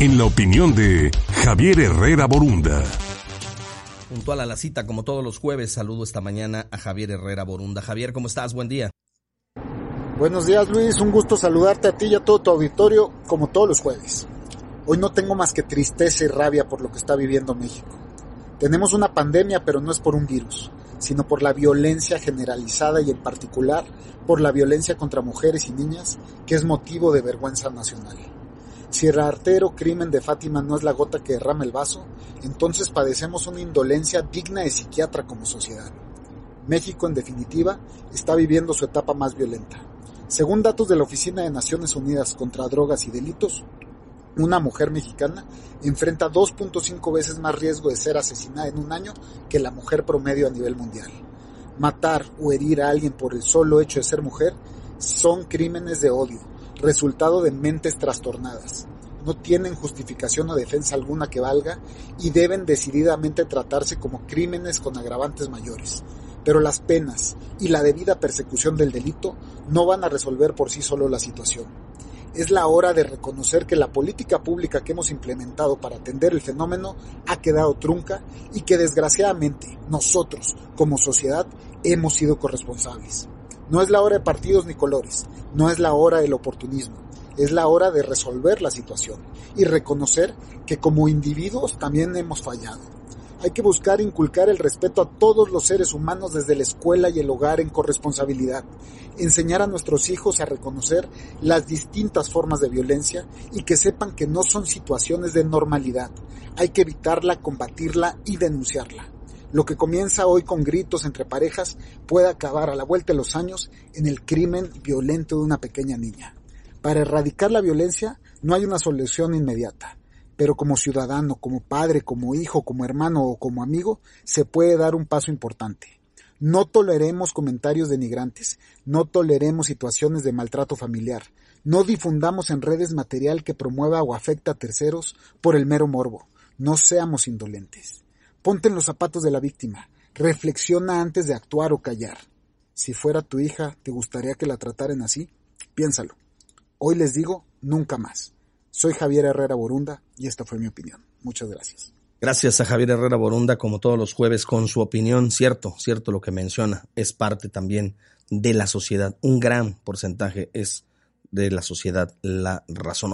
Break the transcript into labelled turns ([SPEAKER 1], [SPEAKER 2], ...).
[SPEAKER 1] en la opinión de Javier Herrera Borunda.
[SPEAKER 2] Puntual a la cita, como todos los jueves, saludo esta mañana a Javier Herrera Borunda. Javier, ¿cómo estás? Buen día.
[SPEAKER 3] Buenos días Luis, un gusto saludarte a ti y a todo tu auditorio como todos los jueves. Hoy no tengo más que tristeza y rabia por lo que está viviendo México. Tenemos una pandemia, pero no es por un virus, sino por la violencia generalizada y en particular por la violencia contra mujeres y niñas, que es motivo de vergüenza nacional. Si el artero crimen de Fátima no es la gota que derrama el vaso, entonces padecemos una indolencia digna de psiquiatra como sociedad. México, en definitiva, está viviendo su etapa más violenta. Según datos de la Oficina de Naciones Unidas contra Drogas y Delitos, una mujer mexicana enfrenta 2.5 veces más riesgo de ser asesinada en un año que la mujer promedio a nivel mundial. Matar o herir a alguien por el solo hecho de ser mujer son crímenes de odio, resultado de mentes trastornadas. No tienen justificación o defensa alguna que valga y deben decididamente tratarse como crímenes con agravantes mayores. Pero las penas y la debida persecución del delito no van a resolver por sí solo la situación. Es la hora de reconocer que la política pública que hemos implementado para atender el fenómeno ha quedado trunca y que desgraciadamente nosotros, como sociedad, hemos sido corresponsables. No es la hora de partidos ni colores, no es la hora del oportunismo, es la hora de resolver la situación y reconocer que como individuos también hemos fallado. Hay que buscar inculcar el respeto a todos los seres humanos desde la escuela y el hogar en corresponsabilidad, enseñar a nuestros hijos a reconocer las distintas formas de violencia y que sepan que no son situaciones de normalidad. Hay que evitarla, combatirla y denunciarla. Lo que comienza hoy con gritos entre parejas puede acabar a la vuelta de los años en el crimen violento de una pequeña niña. Para erradicar la violencia no hay una solución inmediata, pero como ciudadano, como padre, como hijo, como hermano o como amigo, se puede dar un paso importante. No toleremos comentarios denigrantes, no toleremos situaciones de maltrato familiar, no difundamos en redes material que promueva o afecta a terceros por el mero morbo, no seamos indolentes. Ponte en los zapatos de la víctima. Reflexiona antes de actuar o callar. Si fuera tu hija, ¿te gustaría que la trataran así? Piénsalo. Hoy les digo, nunca más. Soy Javier Herrera Borunda y esta fue mi opinión. Muchas gracias.
[SPEAKER 2] Gracias a Javier Herrera Borunda, como todos los jueves, con su opinión. Cierto, cierto lo que menciona. Es parte también de la sociedad. Un gran porcentaje es de la sociedad la razón.